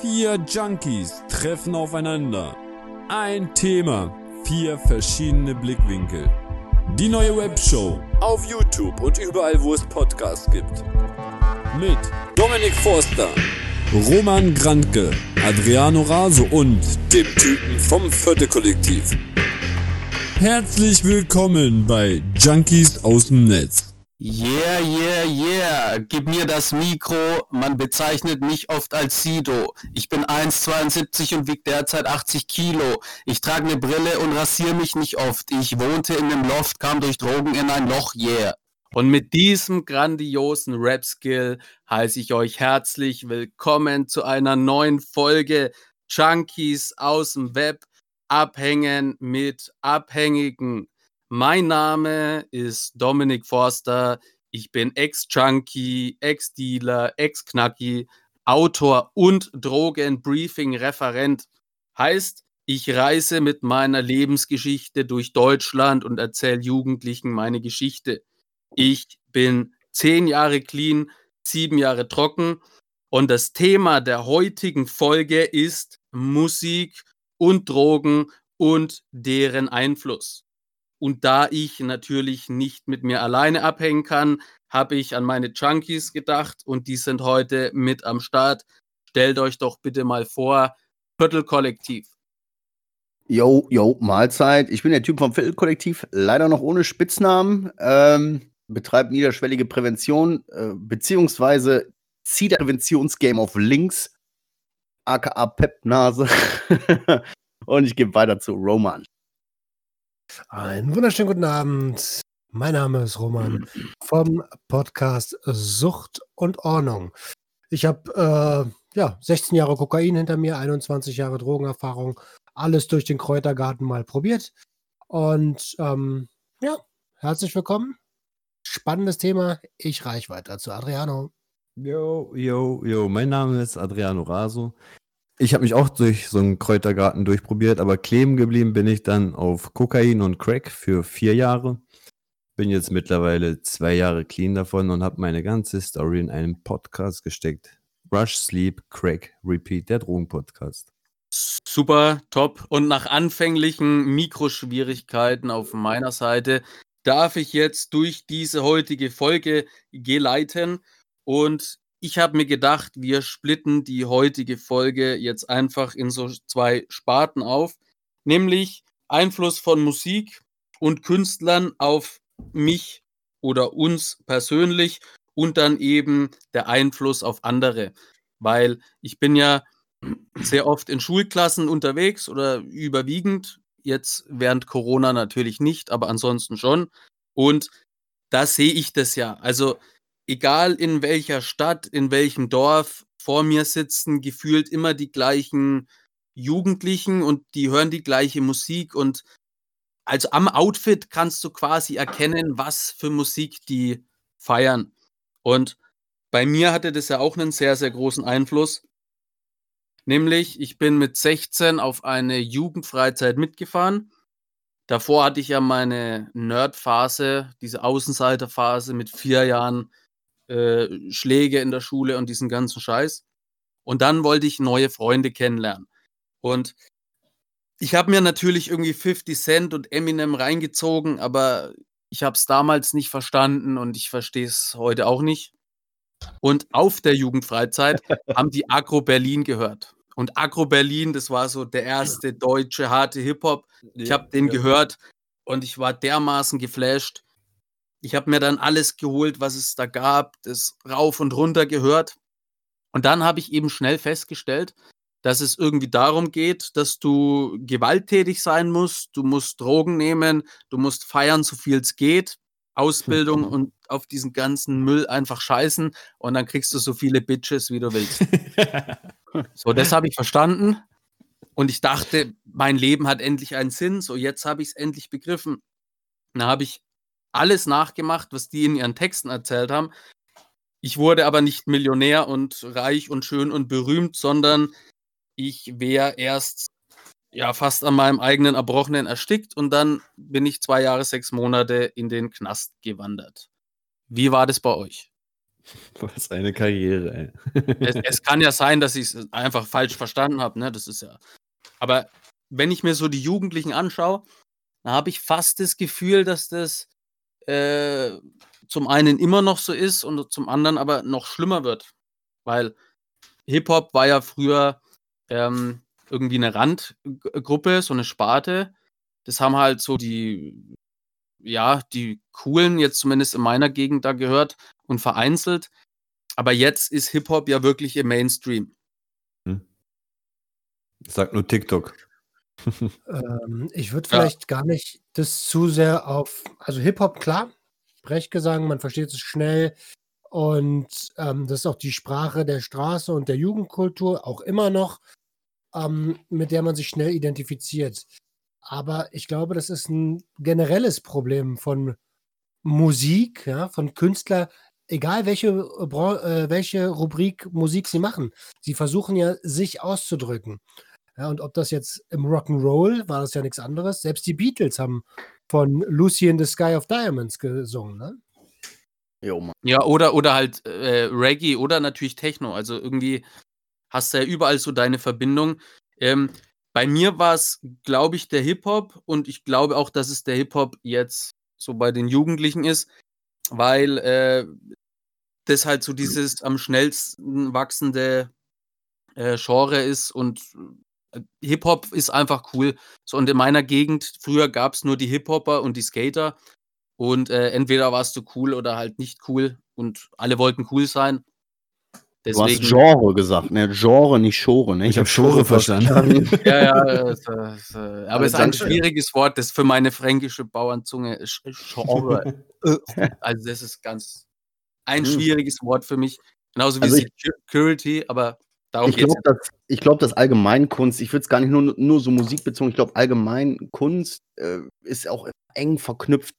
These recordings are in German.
Vier Junkies treffen aufeinander. Ein Thema, vier verschiedene Blickwinkel. Die neue Webshow auf YouTube und überall, wo es Podcasts gibt. Mit Dominik Forster, Roman Grantke, Adriano Raso und dem Typen vom Vierte Kollektiv. Herzlich willkommen bei Junkies aus dem Netz. Yeah, yeah, yeah. Gib mir das Mikro. Man bezeichnet mich oft als Sido. Ich bin 1,72 und wiege derzeit 80 Kilo. Ich trage eine Brille und rasiere mich nicht oft. Ich wohnte in einem Loft, kam durch Drogen in ein Loch, yeah. Und mit diesem grandiosen Rap-Skill heiße ich euch herzlich willkommen zu einer neuen Folge Junkies aus dem Web. Abhängen mit Abhängigen. Mein Name ist Dominik Forster. Ich bin Ex-Junkie, Ex-Dealer, Ex-Knacki, Autor und Drogenbriefing-Referent. Heißt, ich reise mit meiner Lebensgeschichte durch Deutschland und erzähle Jugendlichen meine Geschichte. Ich bin zehn Jahre clean, sieben Jahre trocken und das Thema der heutigen Folge ist Musik und Drogen und deren Einfluss. Und da ich natürlich nicht mit mir alleine abhängen kann, habe ich an meine Junkies gedacht und die sind heute mit am Start. Stellt euch doch bitte mal vor, Viertelkollektiv. Yo, yo, Mahlzeit. Ich bin der Typ vom Viertelkollektiv, leider noch ohne Spitznamen. Ähm, betreibt niederschwellige Prävention, äh, beziehungsweise zieht Präventionsgame auf links, aka Pepnase. und ich gebe weiter zu Roman. Einen wunderschönen guten Abend. Mein Name ist Roman vom Podcast Sucht und Ordnung. Ich habe äh, ja 16 Jahre Kokain hinter mir, 21 Jahre Drogenerfahrung, alles durch den Kräutergarten mal probiert. Und ähm, ja, herzlich willkommen. Spannendes Thema. Ich reich weiter zu Adriano. Yo, yo, yo, mein Name ist Adriano Raso. Ich habe mich auch durch so einen Kräutergarten durchprobiert, aber kleben geblieben bin ich dann auf Kokain und Crack für vier Jahre. Bin jetzt mittlerweile zwei Jahre clean davon und habe meine ganze Story in einen Podcast gesteckt. Rush, Sleep, Crack, Repeat, der Drogenpodcast. Super, top. Und nach anfänglichen Mikroschwierigkeiten auf meiner Seite darf ich jetzt durch diese heutige Folge geleiten. Und ich habe mir gedacht, wir splitten die heutige Folge jetzt einfach in so zwei Sparten auf, nämlich Einfluss von Musik und Künstlern auf mich oder uns persönlich und dann eben der Einfluss auf andere, weil ich bin ja sehr oft in Schulklassen unterwegs oder überwiegend, jetzt während Corona natürlich nicht, aber ansonsten schon und da sehe ich das ja. Also egal in welcher Stadt, in welchem Dorf, vor mir sitzen gefühlt immer die gleichen Jugendlichen und die hören die gleiche Musik und also am Outfit kannst du quasi erkennen, was für Musik die feiern. Und bei mir hatte das ja auch einen sehr, sehr großen Einfluss. Nämlich, ich bin mit 16 auf eine Jugendfreizeit mitgefahren. Davor hatte ich ja meine Nerd-Phase, diese Außenseiter-Phase mit vier Jahren äh, Schläge in der Schule und diesen ganzen Scheiß. Und dann wollte ich neue Freunde kennenlernen. Und ich habe mir natürlich irgendwie 50 Cent und Eminem reingezogen, aber ich habe es damals nicht verstanden und ich verstehe es heute auch nicht. Und auf der Jugendfreizeit haben die Agro Berlin gehört. Und Agro Berlin, das war so der erste deutsche harte Hip-Hop. Ich habe den gehört und ich war dermaßen geflasht. Ich habe mir dann alles geholt, was es da gab, das rauf und runter gehört. Und dann habe ich eben schnell festgestellt, dass es irgendwie darum geht, dass du gewalttätig sein musst, du musst Drogen nehmen, du musst feiern, so viel es geht, Ausbildung und auf diesen ganzen Müll einfach scheißen und dann kriegst du so viele Bitches, wie du willst. so, das habe ich verstanden und ich dachte, mein Leben hat endlich einen Sinn, so jetzt habe ich es endlich begriffen. Dann habe ich alles nachgemacht, was die in ihren Texten erzählt haben. Ich wurde aber nicht Millionär und reich und schön und berühmt, sondern ich wäre erst ja fast an meinem eigenen Erbrochenen erstickt und dann bin ich zwei Jahre, sechs Monate in den Knast gewandert. Wie war das bei euch? Was eine Karriere, ey. Es, es kann ja sein, dass ich es einfach falsch verstanden habe, ne? Das ist ja. Aber wenn ich mir so die Jugendlichen anschaue, dann habe ich fast das Gefühl, dass das äh, zum einen immer noch so ist und zum anderen aber noch schlimmer wird. Weil Hip-Hop war ja früher ähm, irgendwie eine Randgruppe, so eine Sparte. Das haben halt so die, ja, die coolen, jetzt zumindest in meiner Gegend da gehört und vereinzelt. Aber jetzt ist Hip-Hop ja wirklich im Mainstream. Ich sag nur TikTok. Ähm, ich würde Ja. vielleicht gar nicht das zu sehr auf, also Hip-Hop, klar, Sprechgesang, man versteht es schnell und ähm, das ist auch die Sprache der Straße und der Jugendkultur, auch immer noch, ähm, mit der man sich schnell identifiziert. Aber ich glaube, das ist ein generelles Problem von Musik, ja, von Künstler, egal welche, äh, welche Rubrik Musik sie machen. Sie versuchen ja, sich auszudrücken. Ja, und ob das jetzt im Rock'n'Roll war das ja nichts anderes. Selbst die Beatles haben von Lucy in the Sky of Diamonds gesungen. Ne? Jo, Mann. Ja, oder, oder halt äh, Reggae oder natürlich Techno. Also irgendwie hast du ja überall so deine Verbindung. Ähm, bei mir war es, glaube ich, der Hip-Hop und ich glaube auch, dass es der Hip-Hop jetzt so bei den Jugendlichen ist, weil äh, das halt so dieses am schnellsten wachsende äh, Genre ist und Hip-Hop ist einfach cool. So, und in meiner Gegend, früher gab es nur die Hip-Hopper und die Skater. Und äh, entweder warst du cool oder halt nicht cool. Und alle wollten cool sein. Du hast Deswegen. Genre gesagt, ne? Genre, nicht Schore, ne? Ich hab Schore verstanden. Ja, ja, es, äh, es, äh, aber es ist ein schwieriges Wort, das für meine fränkische Bauernzunge Sch- Genre. also, das ist ganz ein Hm. schwieriges Wort für mich. Genauso wie Also ich- Security, aber darum Ich glaube, dass, ich glaub, dass allgemein Kunst, ich würde es gar nicht nur, nur so musikbezogen, ich glaube, allgemein Kunst äh, ist auch eng verknüpft.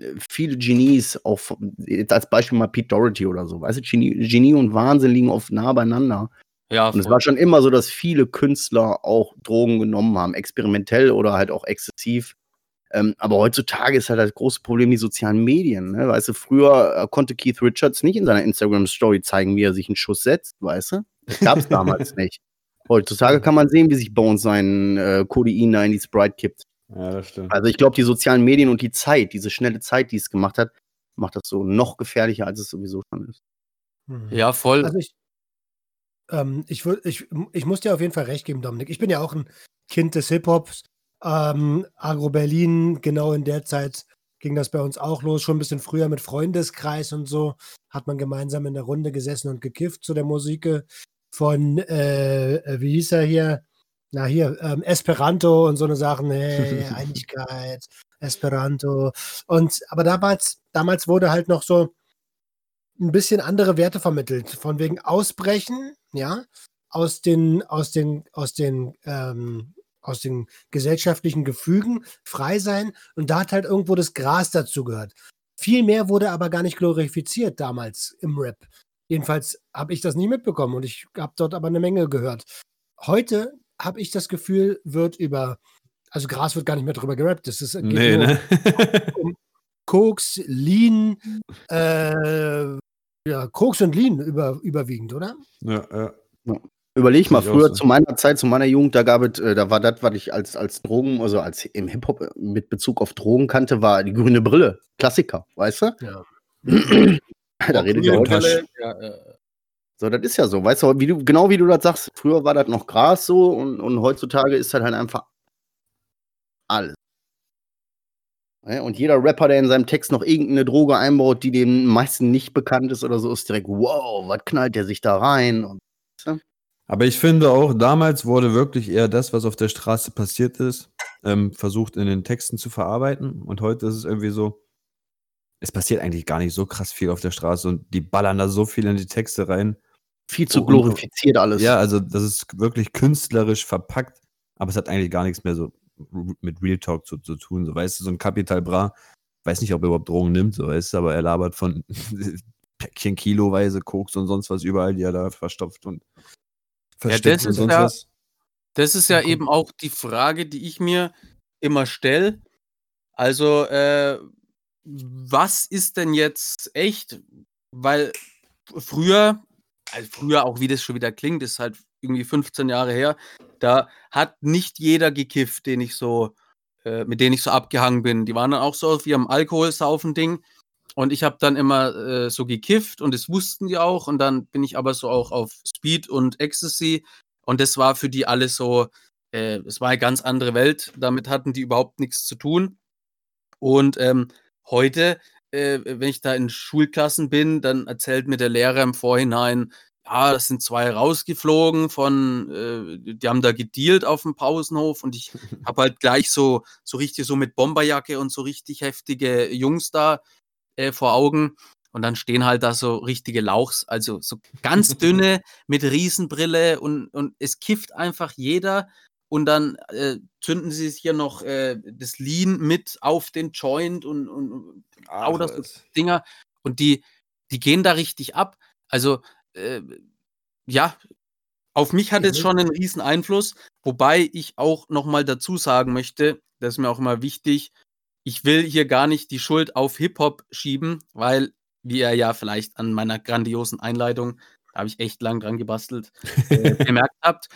Äh, Viele Genies, auch jetzt als Beispiel mal Pete Doherty oder so, weißt du, Genie, Genie und Wahnsinn liegen oft nah beieinander. Ja, Und es war schon immer so, dass viele Künstler auch Drogen genommen haben, experimentell oder halt auch exzessiv. Ähm, aber heutzutage ist halt das große Problem die sozialen Medien. Ne? Weißt du, früher äh, konnte Keith Richards nicht in seiner Instagram-Story zeigen, wie er sich einen Schuss setzt, weißt du? Das gab es damals nicht. Heutzutage kann man sehen, wie sich Bones seinen äh, Codein da in die Sprite kippt. Ja, das stimmt. Also ich glaube, die sozialen Medien und die Zeit, diese schnelle Zeit, die es gemacht hat, macht das so noch gefährlicher, als es sowieso schon ist. Hm. Ja, voll. Also ich, ähm, ich, ich, ich muss dir auf jeden Fall recht geben, Dominik. Ich bin ja auch ein Kind des Hip-Hops. Ähm, Agro Berlin, genau in der Zeit ging das bei uns auch los, schon ein bisschen früher mit Freundeskreis und so. Hat man gemeinsam in der Runde gesessen und gekifft zu der Musik von, äh, wie hieß er hier? Na hier, ähm, Esperanto und so eine Sachen, hey, Einigkeit, Esperanto. Und aber damals, damals wurde halt noch so ein bisschen andere Werte vermittelt. Von wegen Ausbrechen, ja, aus den, aus den, aus den, ähm, aus den gesellschaftlichen Gefügen, frei sein. Und da hat halt irgendwo das Gras dazu gehört. Viel mehr wurde aber gar nicht glorifiziert damals im Rap. Jedenfalls habe ich das nie mitbekommen und ich habe dort aber eine Menge gehört. Heute habe ich das Gefühl, wird über, also Gras wird gar nicht mehr drüber gerappt. Das ist, Nee, nur ne? Koks, Lean, äh, ja, Koks und Lean über, überwiegend, oder? ja, ja. Überleg mal, früher so. zu meiner Zeit, zu meiner Jugend, da gab es, äh, da war das, was ich als, als Drogen, also als im Hip-Hop äh, mit Bezug auf Drogen kannte, war die grüne Brille. Klassiker, weißt du? Ja. da redet ja heute. Brille, ja, äh, So, das ist ja so, weißt du, wie du, genau wie du das sagst, früher war das noch Gras so und, und heutzutage ist das halt einfach alles. Und jeder Rapper, der in seinem Text noch irgendeine Droge einbaut, die den meisten nicht bekannt ist oder so, ist direkt, wow, was knallt der sich da rein? Und, Aber ich finde auch, damals wurde wirklich eher das, was auf der Straße passiert ist, ähm, versucht in den Texten zu verarbeiten. Und heute ist es irgendwie so, es passiert eigentlich gar nicht so krass viel auf der Straße und die ballern da so viel in die Texte rein. viel zu glorifiziert alles. Ja, also das ist wirklich künstlerisch verpackt, aber es hat eigentlich gar nichts mehr so mit Real Talk zu, zu tun. So, weißt du, so ein Capital Bra, weiß nicht, ob er überhaupt Drogen nimmt, so weißt du, aber er labert von Päckchen kiloweise Koks und sonst was überall, die er da verstopft und versteckt das und ist sonst ja- was. Das ist ja Ja, eben auch die Frage, die ich mir immer stelle. Also, äh, was ist denn jetzt echt? Weil früher, also früher auch wie das schon wieder klingt, ist halt irgendwie 15 Jahre her, da hat nicht jeder gekifft, den ich so, äh, mit denen ich so abgehangen bin. Die waren dann auch so auf ihrem Alkoholsaufen-Ding. Und ich habe dann immer äh, so gekifft und das wussten die auch. Und dann bin ich aber so auch auf Speed und Ecstasy. Und das war für die alles so, äh, es war eine ganz andere Welt. Damit hatten die überhaupt nichts zu tun. Und ähm, heute, äh, wenn ich da in Schulklassen bin, dann erzählt mir der Lehrer im Vorhinein, ja, das sind zwei rausgeflogen von, äh, die haben da gedealt auf dem Pausenhof und ich habe halt gleich so, so richtig so mit Bomberjacke und so richtig heftige Jungs da äh, vor Augen. Und dann stehen halt da so richtige Lauchs, also so ganz dünne mit Riesenbrille und, und es kifft einfach jeder. Und dann äh, zünden sie sich hier noch äh, das Lean mit auf den Joint und, und, und Ach, das. Dinger. Und die, die gehen da richtig ab. Also, äh, ja, auf mich hat es Mhm. schon einen riesen Einfluss, wobei ich auch nochmal dazu sagen möchte, das ist mir auch immer wichtig, ich will hier gar nicht die Schuld auf Hip-Hop schieben, weil, wie ihr ja vielleicht an meiner grandiosen Einleitung, da habe ich echt lang dran gebastelt, äh, bemerkt habt.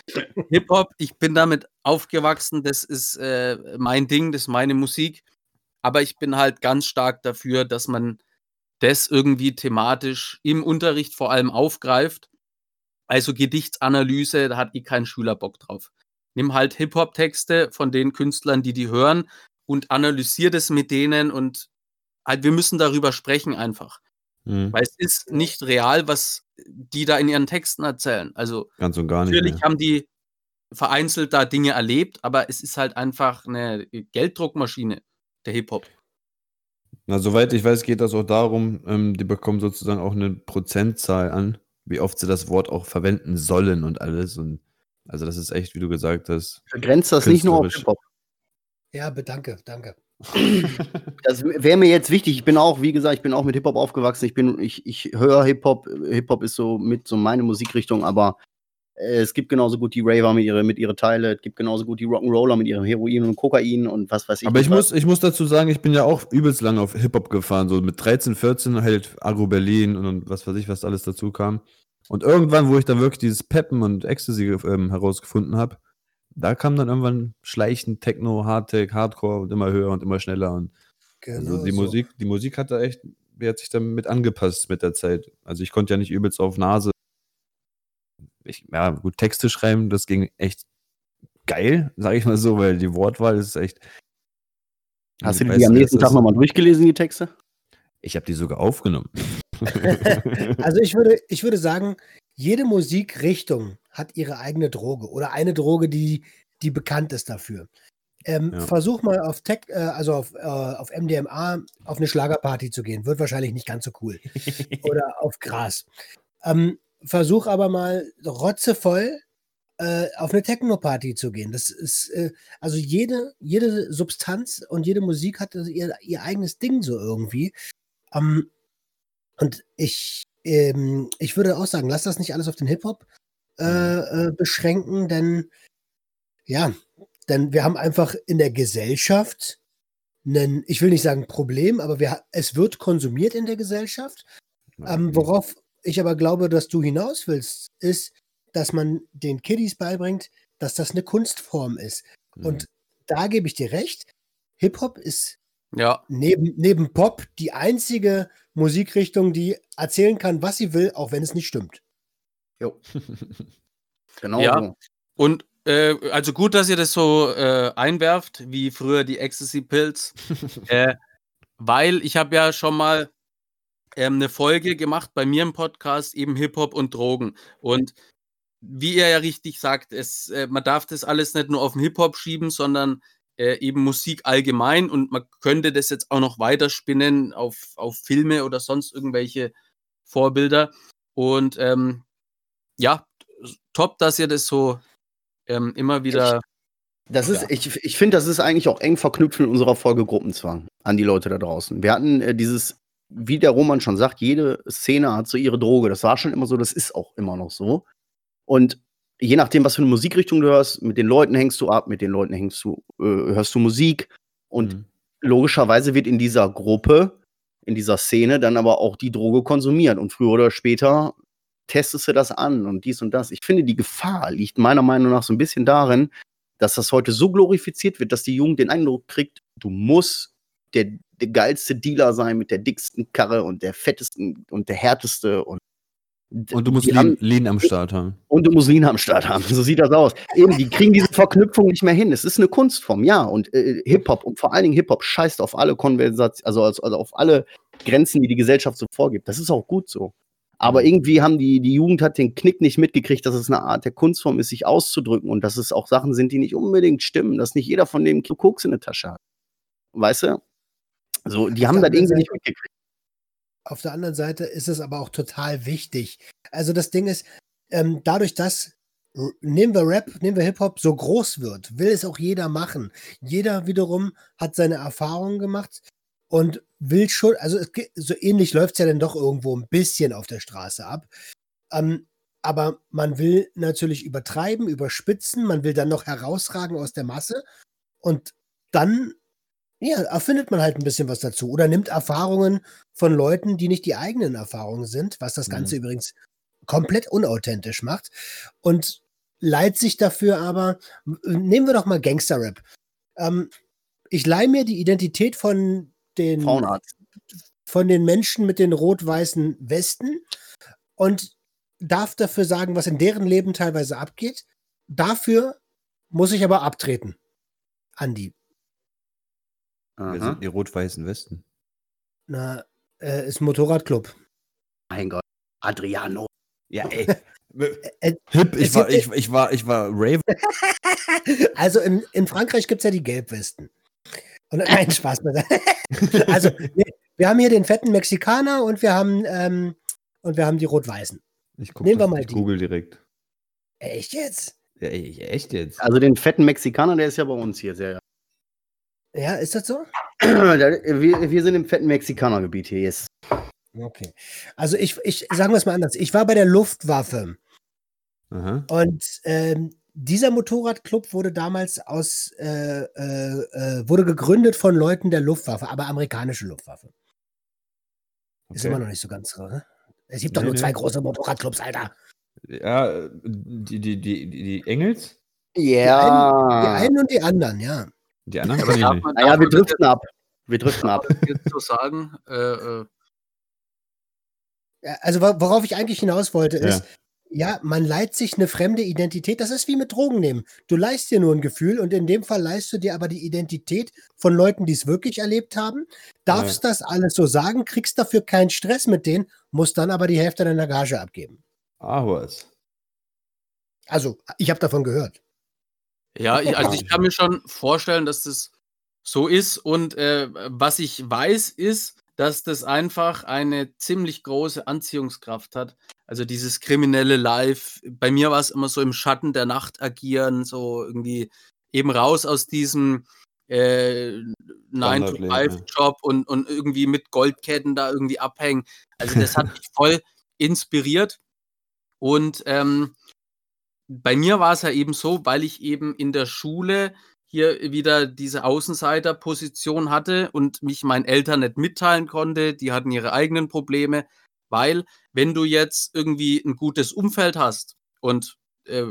Hip-Hop, ich bin damit aufgewachsen, das ist äh, mein Ding, das ist meine Musik, aber ich bin halt ganz stark dafür, dass man das irgendwie thematisch im Unterricht vor allem aufgreift. Also Gedichtsanalyse, da hat eh kein Schüler Bock drauf. Nimm halt Hip-Hop-Texte von den Künstlern, die die hören und analysier das mit denen und halt, wir müssen darüber sprechen einfach. Mhm. Weil es ist nicht real, was die da in ihren Texten erzählen. Also Ganz und gar nicht. natürlich Mehr. haben die vereinzelt da Dinge erlebt, aber es ist halt einfach eine Gelddruckmaschine, der Hip-Hop. Na, soweit ich weiß, geht das auch darum, ähm, die bekommen sozusagen auch eine Prozentzahl an, wie oft sie das Wort auch verwenden sollen und alles. Und also das ist echt, wie du gesagt hast. Begrenzt das nicht nur auf. Hip-Hop. Ja, bedanke, danke. Das wäre mir jetzt wichtig. Ich bin auch, wie gesagt, ich bin auch mit Hip-Hop aufgewachsen. Ich bin, ich, ich höre Hip-Hop. Hip-Hop ist so mit so meine Musikrichtung, aber äh, es gibt genauso gut die Raver mit ihre, mit ihre Teile, es gibt genauso gut die Rock'n'Roller mit ihrem Heroin und Kokain und was weiß ich. Aber ich nicht muss, ich muss dazu sagen, ich bin ja auch übelst lange auf Hip-Hop gefahren. So mit 13, 14 halt Agro Berlin und, und was weiß ich, was alles dazu kam. Und irgendwann, wo ich dann wirklich dieses Peppen und Ecstasy ähm, herausgefunden habe, da kam dann irgendwann schleichend Techno, Hardtech, Hardcore und immer höher und immer schneller. Und Genau also die so. Musik, die Musik hat da echt, die hat sich damit angepasst mit der Zeit. Also ich konnte ja nicht übelst auf Nase. Ich, ja, gut, Texte schreiben, das ging echt geil, sage ich mal so, weil die Wortwahl ist echt. Hast du Ich die weiß am nächsten Tag nochmal durchgelesen, die Texte? Ich habe die sogar aufgenommen. Also ich würde, ich würde sagen, jede Musikrichtung hat ihre eigene Droge oder eine Droge, die, die bekannt ist dafür. Ähm, Ja. Versuch mal auf Tech, äh, also auf, äh, auf MDMA auf eine Schlagerparty zu gehen. Wird wahrscheinlich nicht ganz so cool. Oder auf Gras. Ähm, versuch aber mal rotzevoll äh, auf eine Techno-Party zu gehen. Das ist, äh, also jede, jede Substanz und jede Musik hat ihr, ihr eigenes Ding so irgendwie. Ähm, und ich, ähm, ich würde auch sagen, lass das nicht alles auf den Hip-Hop äh, äh, beschränken, denn ja, denn wir haben einfach in der Gesellschaft einen, ich will nicht sagen Problem, aber wir, ha- es wird konsumiert in der Gesellschaft. Ähm, worauf ich aber glaube, dass du hinaus willst, ist, dass man den Kiddies beibringt, dass das eine Kunstform ist. Mhm. Und da gebe ich dir recht. Hip-Hop ist Ja, neben, neben Pop die einzige Musikrichtung, die erzählen kann, was sie will, auch wenn es nicht stimmt. Jo. Genau Ja. so. Und äh, also gut, dass ihr das so äh, einwerft, wie früher die Ecstasy Pills. äh, weil ich habe ja schon mal ähm, eine Folge gemacht bei mir im Podcast, eben Hip-Hop und Drogen. Und wie ihr ja richtig sagt, es, äh, man darf das alles nicht nur auf den Hip-Hop schieben, sondern äh, eben Musik allgemein. Und man könnte das jetzt auch noch weiterspinnen auf, auf Filme oder sonst irgendwelche Vorbilder. Und ähm, ja, top, dass ihr das so ähm, immer wieder. Das ist, Ja. ich, ich finde, das ist eigentlich auch eng verknüpft in unserer Folge Gruppenzwang an die Leute da draußen. Wir hatten äh, dieses, wie der Roman schon sagt, jede Szene hat so ihre Droge. Das war schon immer so, das ist auch immer noch so. Und je nachdem, was für eine Musikrichtung du hörst, mit den Leuten hängst du ab, mit den Leuten hängst du, äh, hörst du Musik. Und Mhm. logischerweise wird in dieser Gruppe in dieser Szene dann aber auch die Droge konsumiert. Und früher oder später testest du das an und dies und das. Ich finde, die Gefahr liegt meiner Meinung nach so ein bisschen darin, dass das heute so glorifiziert wird, dass die Jugend den Eindruck kriegt, du musst der, der geilste Dealer sein mit der dicksten Karre und der fettesten und der härteste und Und du musst Lean, haben- Lean am Start haben. und du musst Lean am Start haben. So sieht das aus. Eben, die kriegen diese Verknüpfung nicht mehr hin. Es ist eine Kunstform, ja. Und äh, Hip-Hop und vor allen Dingen Hip-Hop scheißt auf alle Konversationen, also, also, also auf alle Grenzen, die die Gesellschaft so vorgibt. Das ist auch gut so. Aber irgendwie haben die, die Jugend hat den Knick nicht mitgekriegt, dass es eine Art der Kunstform ist, sich auszudrücken und dass es auch Sachen sind, die nicht unbedingt stimmen, dass nicht jeder von dem Kilo Koks in der Tasche hat. Weißt du? So, die Auf haben das irgendwie anderen nicht mitgekriegt. Auf der anderen Seite ist es aber auch total wichtig. Also das Ding ist, ähm, dadurch, dass nehmen wir Rap, nehmen wir Hip-Hop, so groß wird, will es auch jeder machen. Jeder wiederum hat seine Erfahrungen gemacht und will schon, also es, so ähnlich läuft es ja dann doch irgendwo ein bisschen auf der Straße ab. Ähm, aber man will natürlich übertreiben, überspitzen, man will dann noch herausragen aus der Masse und dann ja, erfindet man halt ein bisschen was dazu oder nimmt Erfahrungen von Leuten, die nicht die eigenen Erfahrungen sind, was das Ganze übrigens komplett unauthentisch macht und leiht sich dafür aber, nehmen wir doch mal Gangster-Rap. Ähm, ich leihe mir die Identität von den, Frauenarzt. von den Menschen mit den rot-weißen Westen und darf dafür sagen, was in deren Leben teilweise abgeht. Dafür muss ich aber abtreten. Andi. Wer sind die rot-weißen Westen? Na, äh, ist Motorradclub. Mein Gott. Adriano. Ja, ey. Äh, Hip, ich war, ich, ich war, ich war Rave. Also in, in Frankreich gibt es ja die Gelbwesten. Und, nein, Spaß. Also, nee, wir haben hier den fetten Mexikaner und wir haben, ähm, und wir haben die Rot-Weißen. Ich guck Nehmen wir das- mal ich die. Google direkt. Echt jetzt? Ja, ey, echt jetzt? Also den fetten Mexikaner, der ist ja bei uns hier sehr. Ja, ist das so? wir, wir sind im fetten Mexikanergebiet hier. Yes. Okay. Also ich, ich sagen wir es mal anders. Ich war bei der Luftwaffe Aha. und ähm, dieser Motorradclub wurde damals aus, äh, äh, äh, wurde gegründet von Leuten der Luftwaffe, aber amerikanische Luftwaffe. Ist Okay. immer noch nicht so ganz so, ne? Es gibt doch Nee, nur nee. zwei große Motorradclubs, Alter. Ja, äh, die, die, die, die, die Engels? Ja. Die einen und die anderen, ja. Die anderen ich darf nicht. man, Naja, wir driften ab. Wir driften ab. jetzt so sagen? Äh, äh, Ja, Also wo- worauf ich eigentlich hinaus wollte, Ja. ist, ja, man leiht sich eine fremde Identität. Das ist wie mit Drogen nehmen. Du leihst dir nur ein Gefühl und in dem Fall leihst du dir aber die Identität von Leuten, die es wirklich erlebt haben, darfst das alles so sagen, kriegst dafür keinen Stress mit denen, musst dann aber die Hälfte deiner Gage abgeben. Ah, was? Also, ich habe davon gehört. Ja, ich, also ich kann mir schon vorstellen, dass das so ist. Und äh, was ich weiß, ist, dass das einfach eine ziemlich große Anziehungskraft hat. Also dieses kriminelle Live. Bei mir war es immer so im Schatten der Nacht agieren, so irgendwie eben raus aus diesem äh, Standardleben, 9-to-5-Job und, und irgendwie mit Goldketten da irgendwie abhängen. Also das hat mich voll inspiriert. Und ähm, bei mir war es ja eben so, weil ich eben in der Schule hier wieder diese Außenseiterposition hatte und mich meinen Eltern nicht mitteilen konnte. Die hatten ihre eigenen Probleme, weil wenn du jetzt irgendwie ein gutes Umfeld hast und äh,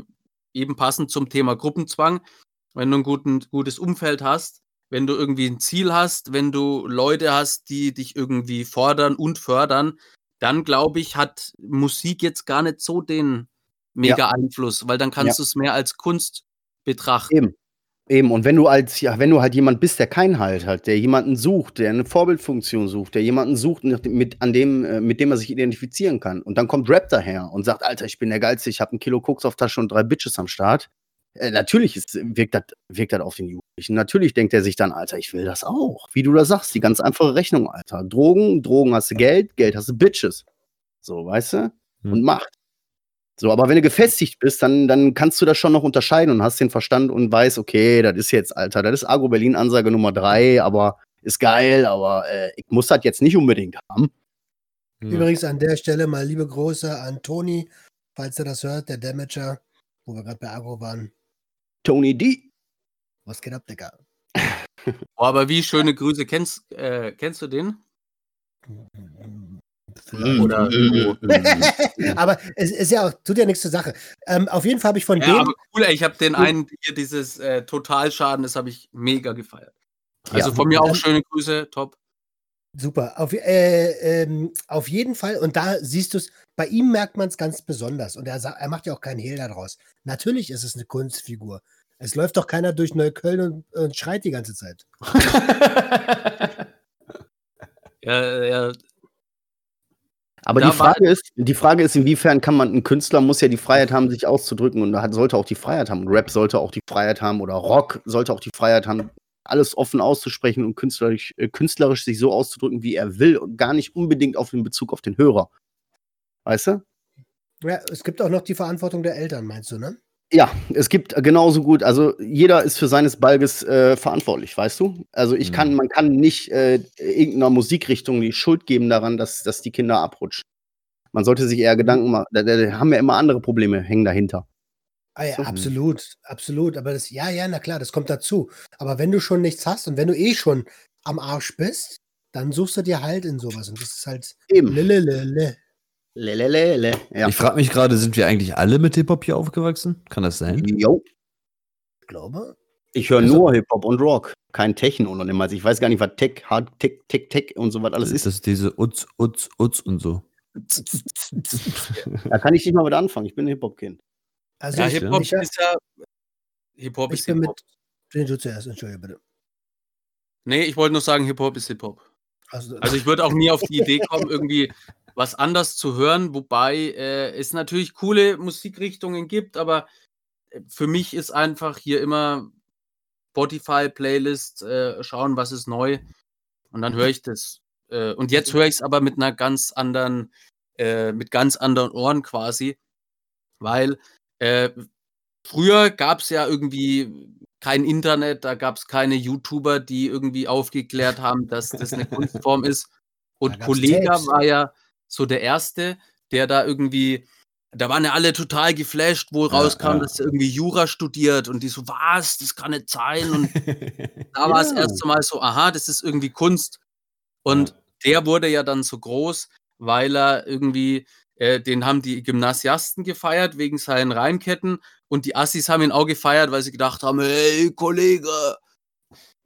eben passend zum Thema Gruppenzwang, wenn du ein guten, gutes Umfeld hast, wenn du irgendwie ein Ziel hast, wenn du Leute hast, die dich irgendwie fordern und fördern, dann glaube ich, hat Musik jetzt gar nicht so den mega Einfluss, weil dann kannst du es mehr als Kunst betrachten. Eben. Eben, und wenn du als, ja, wenn du halt jemand bist, der keinen Halt hat, der jemanden sucht, der eine Vorbildfunktion sucht, der jemanden sucht, mit, an dem, äh, mit dem er sich identifizieren kann, und dann kommt Rap daher und sagt, Alter, ich bin der Geilste, ich habe ein Kilo Koks auf Tasche und drei Bitches am Start. Äh, natürlich ist, wirkt das wirkt auf den Jugendlichen. Natürlich denkt er sich dann, Alter, ich will das auch. Wie du das sagst, die ganz einfache Rechnung, Alter. Drogen, Drogen hast du Geld, Geld hast du Bitches. So, weißt du? Hm. Und Macht. So, aber wenn du gefestigt bist, dann, dann kannst du das schon noch unterscheiden und hast den Verstand und weißt, okay, das ist jetzt, Alter, das ist Agro Berlin Ansage Nummer drei, aber ist geil, aber äh, ich muss das jetzt nicht unbedingt haben. Übrigens an der Stelle mal liebe Grüße an Toni, falls er das hört, der Damager, wo wir gerade bei Agro waren. Tony D. Was geht ab, Digga? Oh, aber wie schöne Grüße. Kennst, äh, kennst du den? Oder irgendwo. aber es ist ja auch, tut ja nichts zur Sache. Ähm, auf jeden Fall habe ich von Ja, dem. aber cool, ey, ich habe den einen hier, dieses äh, Totalschaden, das habe ich mega gefeiert. Also Ja. von mir auch schöne Grüße, top. Super, auf, äh, ähm, auf jeden Fall. Und da siehst du es, bei ihm merkt man es ganz besonders. Und er, er macht ja auch keinen Hehl daraus. Natürlich ist es eine Kunstfigur. Es läuft doch keiner durch Neukölln und, und schreit die ganze Zeit. Ja, ja, Aber Da die Frage ist, die Frage ist, inwiefern kann man, ein Künstler muss ja die Freiheit haben, sich auszudrücken und hat, sollte auch die Freiheit haben. Rap sollte auch die Freiheit haben oder Rock sollte auch die Freiheit haben, alles offen auszusprechen und künstlerisch, äh, künstlerisch sich so auszudrücken, wie er will und gar nicht unbedingt auf den Bezug auf den Hörer. Weißt du? Ja, es gibt auch noch die Verantwortung der Eltern, meinst du, ne? Ja, es gibt genauso gut, also jeder ist für seines Balges äh, verantwortlich, weißt du? Also ich kann, Mhm. man kann nicht äh, irgendeiner Musikrichtung die Schuld geben daran, dass, dass die Kinder abrutschen. Man sollte sich eher Gedanken machen, da, da, da haben ja immer andere Probleme, hängen dahinter. Ah ja, So. absolut, absolut. Aber das, ja, ja, na klar, das kommt dazu. Aber wenn du schon nichts hast und wenn du eh schon am Arsch bist, dann suchst du dir halt in sowas. Und das ist halt Eben. lelelele. Lelelele. Ja. Ich frage mich gerade, sind wir eigentlich alle mit Hip-Hop hier aufgewachsen? Kann das sein? Jo. Ich glaube. Ich höre Also- nur Hip-Hop und Rock. Kein Techno oder niemals. Ich weiß gar nicht, was Tech, Hard, Tech, Tech, Tech und so was alles Ist ist. das diese Utz, Utz, Utz und so? Da kann ich nicht mal mit anfangen. Ich bin ein Hip-Hop-Kind. Also ja Hip-Hop ist ja. Hip-Hop ich ist bin mit. Hip-Hop. Nee, du zuerst, entschuldige bitte. Nee, ich wollte nur sagen, Hip-Hop ist Hip-Hop. Also, Also ich würde auch nie auf die Idee kommen, irgendwie was anders zu hören, wobei äh, es natürlich coole Musikrichtungen gibt, aber äh, für mich ist einfach hier immer Spotify-Playlist, äh, schauen, was ist neu und dann höre ich das. Äh, und jetzt höre ich es aber mit einer ganz anderen, äh, mit ganz anderen Ohren quasi, weil äh, früher gab es ja irgendwie kein Internet, da gab es keine YouTuber, die irgendwie aufgeklärt haben, dass das eine Kunstform ist. Und Kollega Tapes. war ja so der Erste, der da irgendwie, da waren ja alle total geflasht, wo rauskam, ja. dass er irgendwie Jura studiert und die so, was, das kann nicht sein. Und da war es Ja. erste Mal so, aha, das ist irgendwie Kunst. Und der wurde ja dann so groß, weil er irgendwie, äh, den haben die Gymnasiasten gefeiert wegen seinen Reimketten und die Assis haben ihn auch gefeiert, weil sie gedacht haben, hey, Kollege.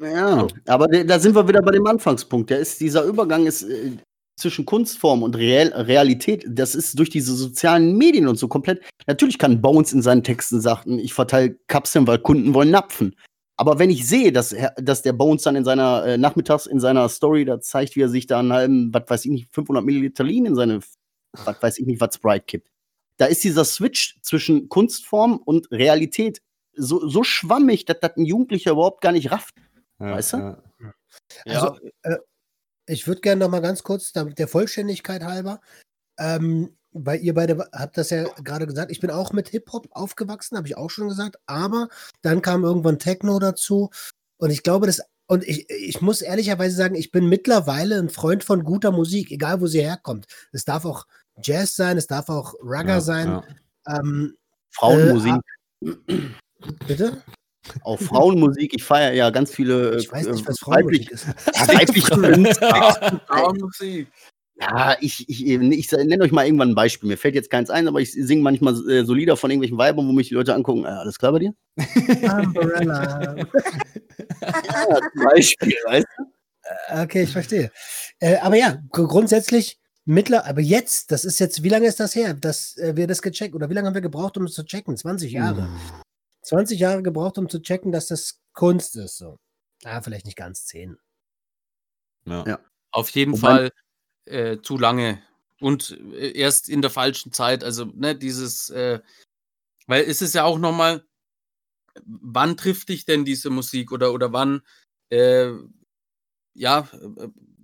Ja, aber da sind wir wieder bei dem Anfangspunkt. Der ist, dieser Übergang ist äh, zwischen Kunstform und Real, Realität, das ist durch diese sozialen Medien und so komplett. Natürlich kann Bones in seinen Texten sagen, ich verteile Kapseln, weil Kunden wollen Napfen. Aber wenn ich sehe, dass, dass der Bones dann in seiner äh, Nachmittags in seiner Story da zeigt, wie er sich da einen halben, was weiß ich nicht, 500 Milliliter Lean in seine, was weiß ich nicht, was Sprite kippt. Da ist dieser Switch zwischen Kunstform und Realität so, so schwammig, dass das ein Jugendlicher überhaupt gar nicht rafft. Weißt du? Also, äh, ich würde gerne noch mal ganz kurz, da- der Vollständigkeit halber, ähm, weil ihr beide habt das ja gerade gesagt, ich bin auch mit Hip-Hop aufgewachsen, habe ich auch schon gesagt, aber dann kam irgendwann Techno dazu und ich glaube, das, und ich, ich muss ehrlicherweise sagen, ich bin mittlerweile ein Freund von guter Musik, egal wo sie herkommt. Es darf auch Jazz sein, es darf auch Ragga sein. Ähm, Frauenmusik. bitte? Auch Frauenmusik. Ich feiere ja ganz viele. Ich weiß nicht, was äh, Frauenmusik weiblich- ist. Ja, weibliche. Frauenmusik. Ja, ich, ich, ich nenne euch mal irgendwann ein Beispiel. Mir fällt jetzt keins ein, aber ich singe manchmal äh, so Lieder von irgendwelchen Weibern, wo mich die Leute angucken. Äh, alles klar bei dir? Umbrella. Ja, zum Beispiel, weißt du? Okay, ich verstehe. Äh, aber ja, gr- grundsätzlich mittler, aber jetzt, das ist jetzt, wie lange ist das her, dass äh, wir das gecheckt oder wie lange haben wir gebraucht, um es zu checken? 20 Jahre. 20 Jahre gebraucht, um zu checken, dass das Kunst ist. So. Ah, vielleicht nicht ganz 10. Ja. Ja. Auf jeden Wobei- Fall äh, zu lange und äh, erst in der falschen Zeit. Also, ne, dieses, äh, weil es ist ja auch nochmal, wann trifft dich denn diese Musik oder, oder wann, äh, ja,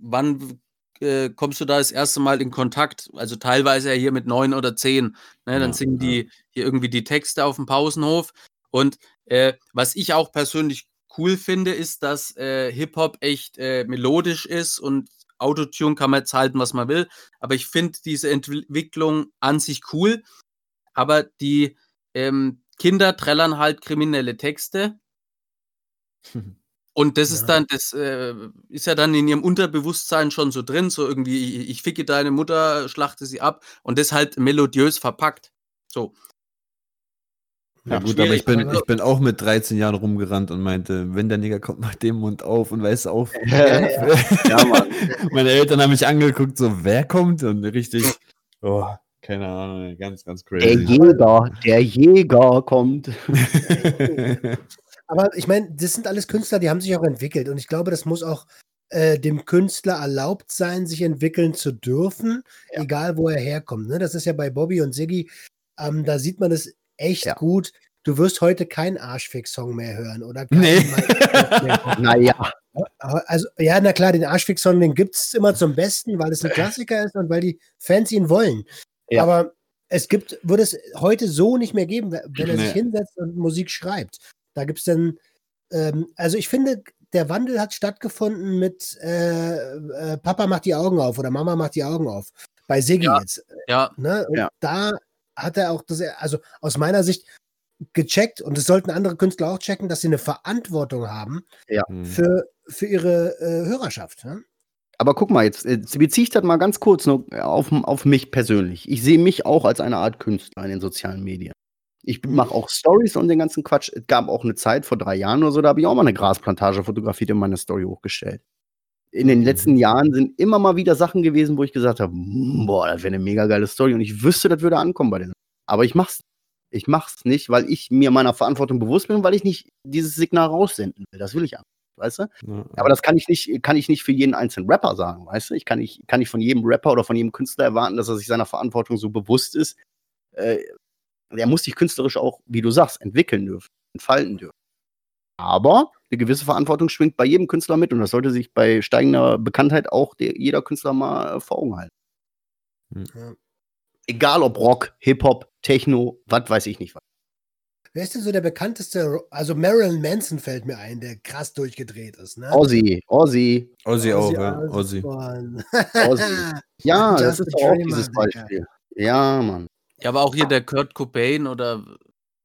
wann äh, kommst du da das erste Mal in Kontakt? Also teilweise ja hier mit neun oder zehn. Ne, dann Ja, singen ja. die hier irgendwie die Texte auf dem Pausenhof. Und äh, was ich auch persönlich cool finde, ist, dass äh, Hip-Hop echt äh, melodisch ist und Autotune kann man jetzt halten, was man will. Aber ich finde diese Entwicklung an sich cool. Aber die ähm, Kinder trällern halt kriminelle Texte. Und das Ja. ist dann, das äh, ist ja dann in ihrem Unterbewusstsein schon so drin, so irgendwie, ich, ich ficke deine Mutter, schlachte sie ab und das halt melodiös verpackt. So. Ja, Ja, gut, aber ich bin, aber- ich bin auch mit 13 Jahren rumgerannt und meinte, wenn der Nigger kommt, mach den Mund auf und weiß auf. ja, Mann. Meine Eltern haben mich angeguckt, so, wer kommt? Und richtig, oh, keine Ahnung, ganz, ganz Der crazy. Jäger, der Jäger kommt. Aber ich meine, das sind alles Künstler, die haben sich auch entwickelt. Und ich glaube, das muss auch äh, dem Künstler erlaubt sein, sich entwickeln zu dürfen, Ja. egal wo er herkommt. Ne? Das ist ja bei Bobby und Siggi, ähm, da sieht man das echt Ja. gut. Du wirst heute keinen Arschfix-Song mehr hören oder Nee. Naja, Also, ja, na klar, den Arschfix-Song, den gibt es immer zum Besten, weil es ein Klassiker ist und weil die Fans ihn wollen. Ja. Aber es gibt, würde es heute so nicht mehr geben, wenn er sich Nee. hinsetzt und Musik schreibt. Da gibt es dann, ähm, also ich finde, der Wandel hat stattgefunden mit äh, äh, Papa macht die Augen auf oder Mama macht die Augen auf. Bei Siggi Ja. jetzt. Ja, Ne? Und Ja. da hat er auch das, also aus meiner Sicht gecheckt und das sollten andere Künstler auch checken, dass sie eine Verantwortung haben Hm. für, für ihre äh, Hörerschaft. Ne? aber guck mal, jetzt beziehe ich das mal ganz kurz nur auf, auf mich persönlich. Ich sehe mich auch als eine Art Künstler in den sozialen Medien. Ich mache auch Stories und den ganzen Quatsch. Es gab auch eine Zeit vor drei Jahren oder so, da habe ich auch mal eine Grasplantage fotografiert und meine Story hochgestellt. In den letzten Jahren sind immer mal wieder Sachen gewesen, wo ich gesagt habe, "Mm, boah, das wäre eine mega geile Story und ich wüsste, das würde ankommen bei den. Aber ich mach's. Ich mach's nicht, weil ich mir meiner Verantwortung bewusst bin und weil ich nicht dieses Signal raussenden will. Das will ich einfach, weißt du? Ja. Aber das kann ich nicht, kann ich nicht für jeden einzelnen Rapper sagen, weißt du? Ich kann nicht, kann nicht von jedem Rapper oder von jedem Künstler erwarten, dass er sich seiner Verantwortung so bewusst ist. Äh, der muss sich künstlerisch auch, wie du sagst, entwickeln dürfen, entfalten dürfen. Aber eine gewisse Verantwortung schwingt bei jedem Künstler mit und das sollte sich bei steigender Bekanntheit auch der, jeder Künstler mal äh, vor Augen halten. Ja. Egal ob Rock, Hip-Hop, Techno, was weiß ich nicht was. Wer ist denn so der bekannteste? Also Marilyn Manson fällt mir ein, der krass durchgedreht ist. Ne? Ozzy, Ozzy. Ozzy auch, Ozzy ja. Ozzy. Ja, das ist auch dieses. Beispiel. Ja, Mann. Ja, aber auch hier der Kurt Cobain oder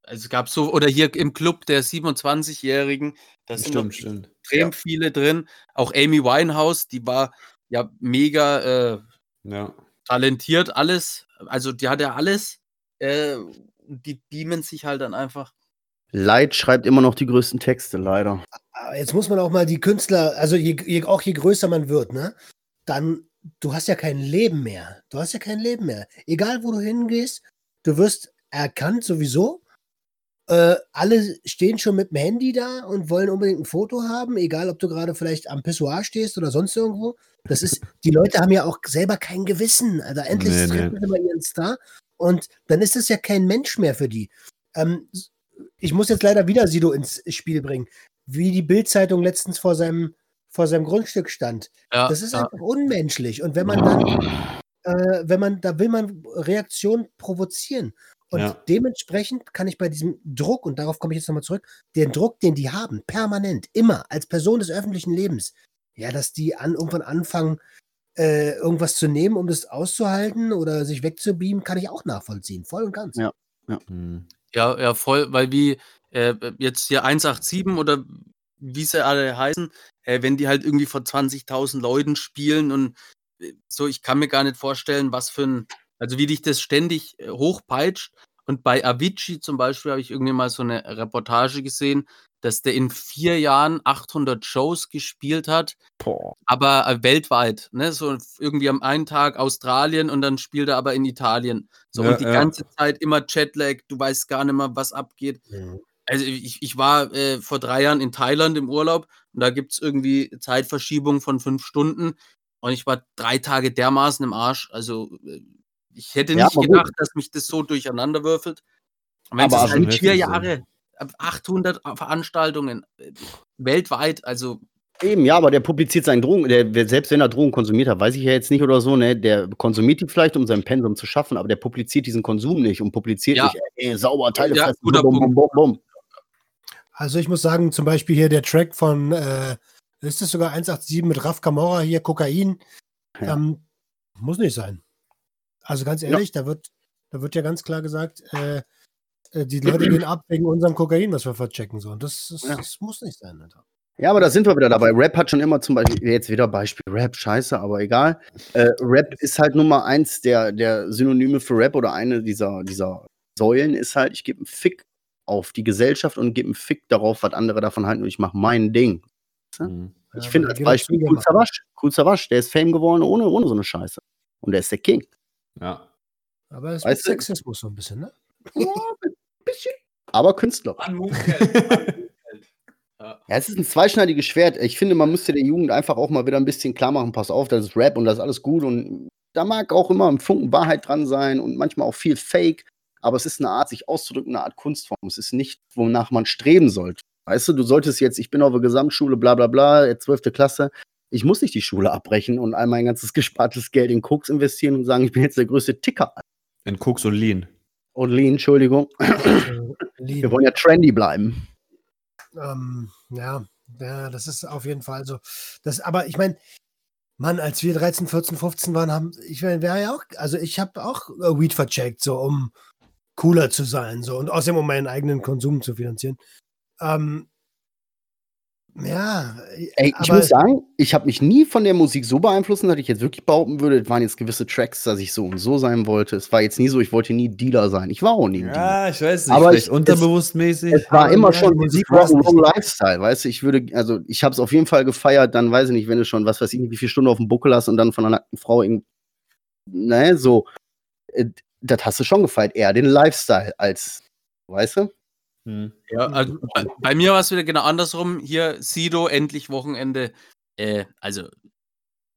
also es gab so, oder hier im Club der 27-Jährigen, da sind noch Stimmt, stimmt. extrem viele drin. Auch Amy Winehouse, die war ja mega äh, Ja. talentiert, alles. Also die hat ja alles. Äh, die beamen sich halt dann einfach. Leid schreibt immer noch die größten Texte, leider. Aber jetzt muss man auch mal die Künstler, also je, je, auch je größer man wird, ne, dann, du hast ja kein Leben mehr. Du hast ja kein Leben mehr. Egal, wo du hingehst, du wirst erkannt sowieso. Äh, alle stehen schon mit dem Handy da und wollen unbedingt ein Foto haben, egal ob du gerade vielleicht am Pissoir stehst oder sonst irgendwo. Das ist, die Leute haben ja auch selber kein Gewissen. Also endlich Nee, nee. treffen sie mal ihren Star und dann ist es ja kein Mensch mehr für die. Ähm, ich muss jetzt leider wieder Sido ins Spiel bringen, wie die Bildzeitung letztens vor seinem, vor seinem Grundstück stand. Ja, Das ist ja. einfach unmenschlich. Und wenn man dann, äh, wenn man, da will man Reaktion provozieren. Und Ja. dementsprechend kann ich bei diesem Druck, und darauf komme ich jetzt nochmal zurück, den Druck, den die haben, permanent, immer, als Person des öffentlichen Lebens, ja, dass die an, irgendwann anfangen, äh, irgendwas zu nehmen, um das auszuhalten oder sich wegzubeamen, kann ich auch nachvollziehen, voll und ganz. Ja. Hm. Ja, ja, voll, weil wie äh, jetzt hier 187 oder wie sie alle heißen, äh, wenn die halt irgendwie vor 20.000 Leuten spielen und äh, so, ich kann mir gar nicht vorstellen, was für ein, also wie dich das ständig äh, hochpeitscht. Und bei Avicii zum Beispiel habe ich irgendwie mal so eine Reportage gesehen, dass der in vier Jahren 800 Shows gespielt hat, Boah. aber äh, weltweit, ne? So irgendwie am einen Tag Australien und dann spielt er aber in Italien. So Ja, und die ja. ganze Zeit immer Jetlag, du weißt gar nicht mehr, was abgeht. Mhm. Also ich, ich war äh, vor drei Jahren in Thailand im Urlaub und da gibt es irgendwie Zeitverschiebung von fünf Stunden und ich war drei Tage dermaßen im Arsch. Also äh, ich hätte Ja, nicht aber gut. gedacht, dass mich das so durcheinander würfelt. Wenn Aber es also halt vier. Jahre, ab 800 Veranstaltungen äh, weltweit, also Eben, ja, aber der publiziert seinen Drogen, der, selbst wenn er Drogen konsumiert hat, weiß ich ja jetzt nicht oder so, ne, der konsumiert die vielleicht, um sein Pensum zu schaffen, aber der publiziert diesen Konsum nicht und publiziert Ja. nicht, ey, sauber, Teile Ja, fressen, bum, bum, bum, bum. Also ich muss sagen, zum Beispiel hier der Track von, äh, ist das sogar 187 mit Raf Camora hier, Kokain, Ja. ähm, muss nicht sein. Also ganz ehrlich, da wird, da wird ja ganz klar gesagt, äh, äh, die Leute gehen ab wegen unserem Kokain, was wir verchecken. So. Und das, ist, Ja. das muss nicht sein, Alter. Ja, aber da sind wir wieder dabei. Rap hat schon immer zum Beispiel, jetzt wieder Beispiel Rap, scheiße, aber egal. Äh, Rap ist halt Nummer eins der, der Synonyme für Rap oder eine dieser, dieser Säulen ist halt, ich gebe einen Fick auf die Gesellschaft und gebe einen Fick darauf, was andere davon halten und ich mache mein Ding. Mhm. Ich Ja, finde als Beispiel Cool. Savage. Cool Savage, der ist Fame geworden ohne, ohne so eine Scheiße. Und der ist der King. Ja. Aber es ist Sexismus so ein bisschen, ne? Ja, ein bisschen. Aber Künstler. An. Ja, es ist ein zweischneidiges Schwert. Ich finde, man müsste der Jugend einfach auch mal wieder ein bisschen klar machen, pass auf, das ist Rap und das ist alles gut und da mag auch immer ein Funken Wahrheit dran sein und manchmal auch viel Fake, aber es ist eine Art, sich auszudrücken, eine Art Kunstform. Es ist nicht, wonach man streben sollte. Weißt du, du solltest jetzt, ich bin auf der Gesamtschule, bla bla bla, jetzt 12. Klasse, ich muss nicht die Schule abbrechen und all mein ganzes gespartes Geld in Koks investieren und sagen, ich bin jetzt der größte Ticker. In Koks und Lean. Und Lean, Entschuldigung, Lieben. wir wollen ja trendy bleiben. Ähm, ja, ja, das ist auf jeden Fall so. Das, aber ich meine, Mann, als wir 13, 14, 15 waren, haben, ich meine, wäre ja auch, also ich habe auch äh, Weed vercheckt, so um cooler zu sein, so und außerdem um meinen eigenen Konsum zu finanzieren. Ähm, ja, Ey, ich aber muss sagen, ich habe mich nie von der Musik so beeinflussen, dass ich jetzt wirklich behaupten würde, es waren jetzt gewisse Tracks, dass ich so und so sein wollte. Es war jetzt nie so, ich wollte nie Dealer sein. Ich war auch nie ein Dealer. Ja, ich weiß nicht. Aber ich- unterbewusstmäßig. Es war aber immer ja, schon Musik Rock'n'Roll. Lifestyle, weißt du? Ich würde, also ich habe es auf jeden Fall gefeiert, dann weiß ich nicht, wenn du schon, was weiß ich nicht, wie viele Stunden auf dem Buckel hast und dann von einer nackten Frau irgendwie, ne, so, äh, das hast du schon gefeiert, eher den Lifestyle als, weißt du? Hm. Ja, also bei, mir war es wieder genau andersrum. Hier Sido, endlich Wochenende. Äh, also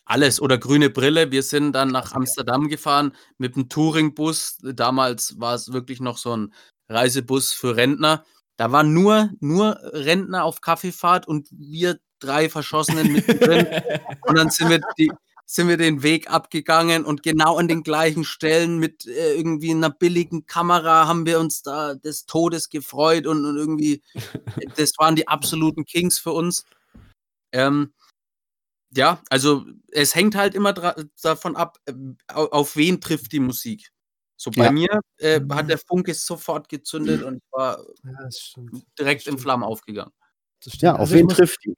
alles oder grüne Brille. Wir sind dann nach Amsterdam gefahren mit dem Touringbus. Damals war es wirklich noch so ein Reisebus für Rentner. Da waren nur, nur Rentner auf Kaffeefahrt und wir drei Verschossenen mittendrin. Und dann sind wir, die, sind wir den Weg abgegangen und genau an den gleichen Stellen mit äh, irgendwie einer billigen Kamera haben wir uns da des Todes gefreut und, und irgendwie, das waren die absoluten Kings für uns. Ähm, ja, also es hängt halt immer davon ab, äh, au- auf wen trifft die Musik. So bei Ja. mir äh, Mhm. hat der Funke sofort gezündet und ich war ja, direkt in. Flammen aufgegangen. Das stimmt. Ja, auf Also wen trifft die?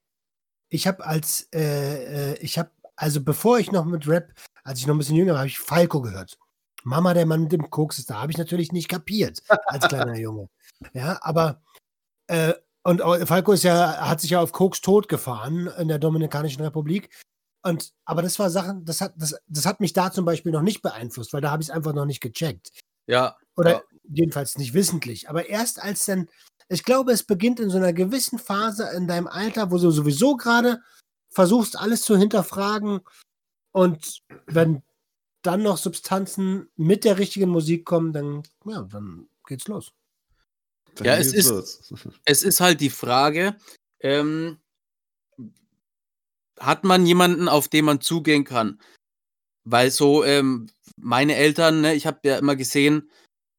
Ich habe als, äh, äh, ich habe, also bevor ich noch mit Rap, als ich noch ein bisschen jünger war, habe ich Falco gehört. Mama, der Mann mit dem Koks ist da. Habe ich natürlich nicht kapiert als kleiner Junge. Ja, aber, äh, und Falco ist ja, hat sich ja auf Koks tot gefahren in der Dominikanischen Republik. Und, aber das war Sachen, das hat, das, das hat mich da zum Beispiel noch nicht beeinflusst, weil da habe ich es einfach noch nicht gecheckt. Ja, Oder Ja. jedenfalls nicht wissentlich. Aber erst als dann, ich glaube, es beginnt in so einer gewissen Phase in deinem Alter, wo du sowieso gerade versuchst, alles zu hinterfragen. Und wenn dann noch Substanzen mit der richtigen Musik kommen, dann, ja, dann geht's los. Dann Ja, es geht's ist- los. es ist halt die Frage, ähm, hat man jemanden, auf den man zugehen kann? Weil so, ähm, meine Eltern, ne, ich habe ja immer gesehen,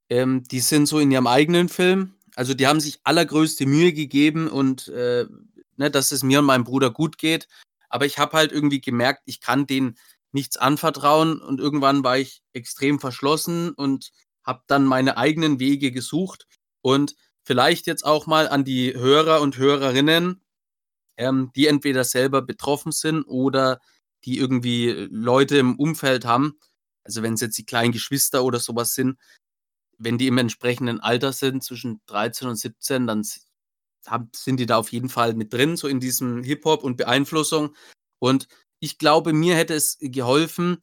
ähm, die sind so in ihrem eigenen Film. Also die haben sich allergrößte Mühe gegeben und äh, ne, dass es mir und meinem Bruder gut geht. Aber ich habe halt irgendwie gemerkt, ich kann denen nichts anvertrauen und irgendwann war ich extrem verschlossen und habe dann meine eigenen Wege gesucht und vielleicht jetzt auch mal an die Hörer und Hörerinnen, ähm, die entweder selber betroffen sind oder die irgendwie Leute im Umfeld haben. Also wenn es jetzt die kleinen Geschwister oder sowas sind, wenn die im entsprechenden Alter sind, zwischen 13 und 17, dann s- hab, sind die da auf jeden Fall mit drin, so in diesem Hip-Hop und Beeinflussung. Und ich glaube, mir hätte es geholfen,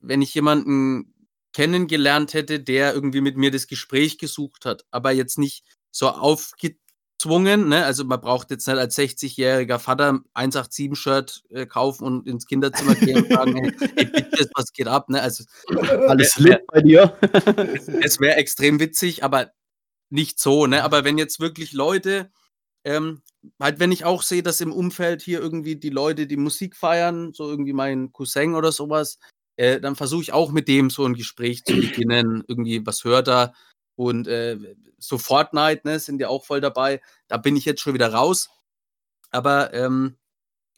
wenn ich jemanden kennengelernt hätte, der irgendwie mit mir das Gespräch gesucht hat, aber jetzt nicht so aufgezwungen, ne? Also man braucht jetzt nicht als 60-jähriger Vater 187-Shirt äh, kaufen und ins Kinderzimmer gehen und sagen, hey, hey bitte, was geht ab, ne? Also Alles lit bei dir? es wäre extrem witzig, aber nicht so, ne? Aber wenn jetzt wirklich Leute, ähm, halt, wenn ich auch sehe, dass im Umfeld hier irgendwie die Leute die Musik feiern, so irgendwie mein Cousin oder sowas, äh, dann versuche ich auch mit dem so ein Gespräch zu beginnen. irgendwie, was hört er? Und äh, so Fortnite, ne, sind ja auch voll dabei. Da bin ich jetzt schon wieder raus. Aber ähm,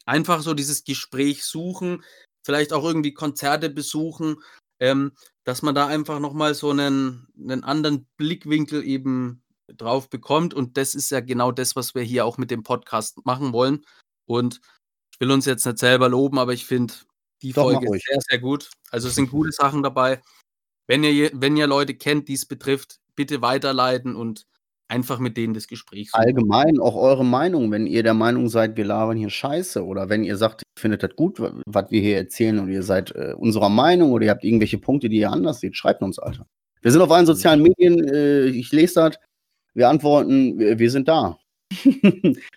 einfach so dieses Gespräch suchen, vielleicht auch irgendwie Konzerte besuchen, ähm, dass man da einfach nochmal so einen, einen anderen Blickwinkel eben drauf bekommt. Und das ist ja genau das, was wir hier auch mit dem Podcast machen wollen. Und ich will uns jetzt nicht selber loben, aber ich finde die Doch, Folge sehr, sehr gut. Also es sind gute Sachen dabei. Wenn ihr, wenn ihr Leute kennt, die es betrifft, bitte weiterleiten und einfach mit denen das Gespräch suchen. Allgemein auch eure Meinung, wenn ihr der Meinung seid, wir labern hier Scheiße oder wenn ihr sagt, ihr findet das gut, wa- was wir hier erzählen und ihr seid äh, unserer Meinung oder ihr habt irgendwelche Punkte, die ihr anders seht, schreibt uns, Alter. Wir sind auf allen sozialen Medien, äh, ich lese das, wir antworten, wir, wir sind da.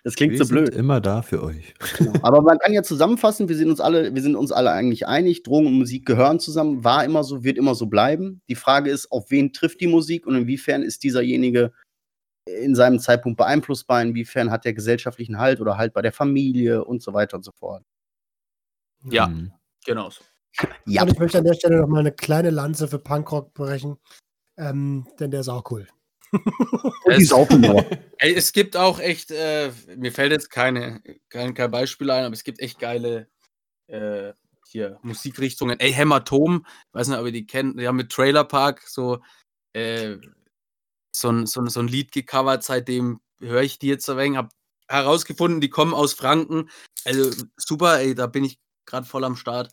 das klingt Wir so sind blöd. immer da für euch. Aber man kann ja zusammenfassen, wir sind uns alle, wir sind uns alle eigentlich einig, Drogen und Musik gehören zusammen, war immer so, wird immer so bleiben. Die Frage ist, auf wen trifft die Musik und inwiefern ist dieserjenige in seinem Zeitpunkt beeinflussbar, inwiefern hat er gesellschaftlichen Halt oder Halt bei der Familie und so weiter und so fort. Ja. Mhm. Genau so. Ja, Und ich möchte an der Stelle noch mal eine kleine Lanze für Punkrock brechen, ähm, denn der ist auch cool. und die saufen nur. Ey, es gibt auch echt, äh, mir fällt jetzt keine, kein, kein Beispiel ein, aber es gibt echt geile äh, hier Musikrichtungen. Ey, Hämatom, ich weiß nicht, ob ihr die kennt, die haben mit Trailer Park so, äh, so, ein, so, ein, so ein Lied gecovert, seitdem höre ich die jetzt ein wenig, hab herausgefunden, die kommen aus Franken. Also super, ey, da bin ich gerade voll am Start.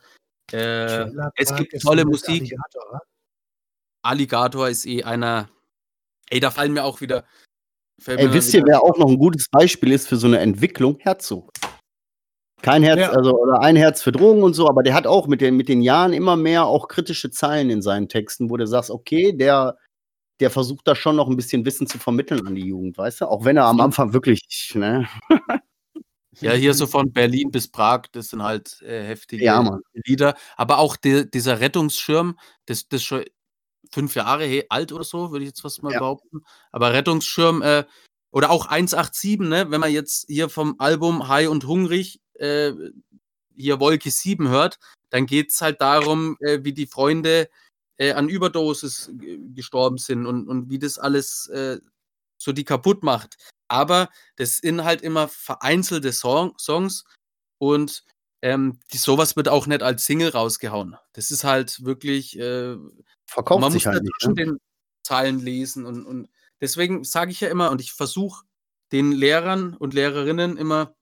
Äh, es gibt tolle Musik. Alligator? Alligator ist eh einer. Ey, da fallen mir auch wieder. Ey, mir wisst ihr, wer auch noch ein gutes Beispiel ist für so eine Entwicklung? Herzog. Kein Herz, Ja. also oder ein Herz für Drogen und so, aber der hat auch mit den, mit den Jahren immer mehr auch kritische Zeilen in seinen Texten, wo du sagst, okay, der, der versucht da schon noch ein bisschen Wissen zu vermitteln an die Jugend, weißt du? Auch wenn er am Anfang wirklich, ne? Ja, hier so von Berlin bis Prag, das sind halt äh, heftige Ja. Lieder. Aber auch die, dieser Rettungsschirm, das, das ist schon fünf Jahre alt oder so, würde ich jetzt fast mal Ja. behaupten. Aber Rettungsschirm, äh, oder auch 187, ne, wenn man jetzt hier vom Album High und Hungrig äh, hier Wolke 7 hört, dann geht es halt darum, äh, wie die Freunde äh, an Überdosis gestorben sind und, und wie das alles äh, so die kaputt macht. Aber das sind halt immer vereinzelte Song Songs und ähm, die, sowas wird auch nicht als Single rausgehauen. Das ist halt wirklich, äh, Verkauft man muss sich halt nicht. dazwischen Ne? den Zeilen lesen und, und deswegen sage ich ja immer und ich versuche den Lehrern und Lehrerinnen immer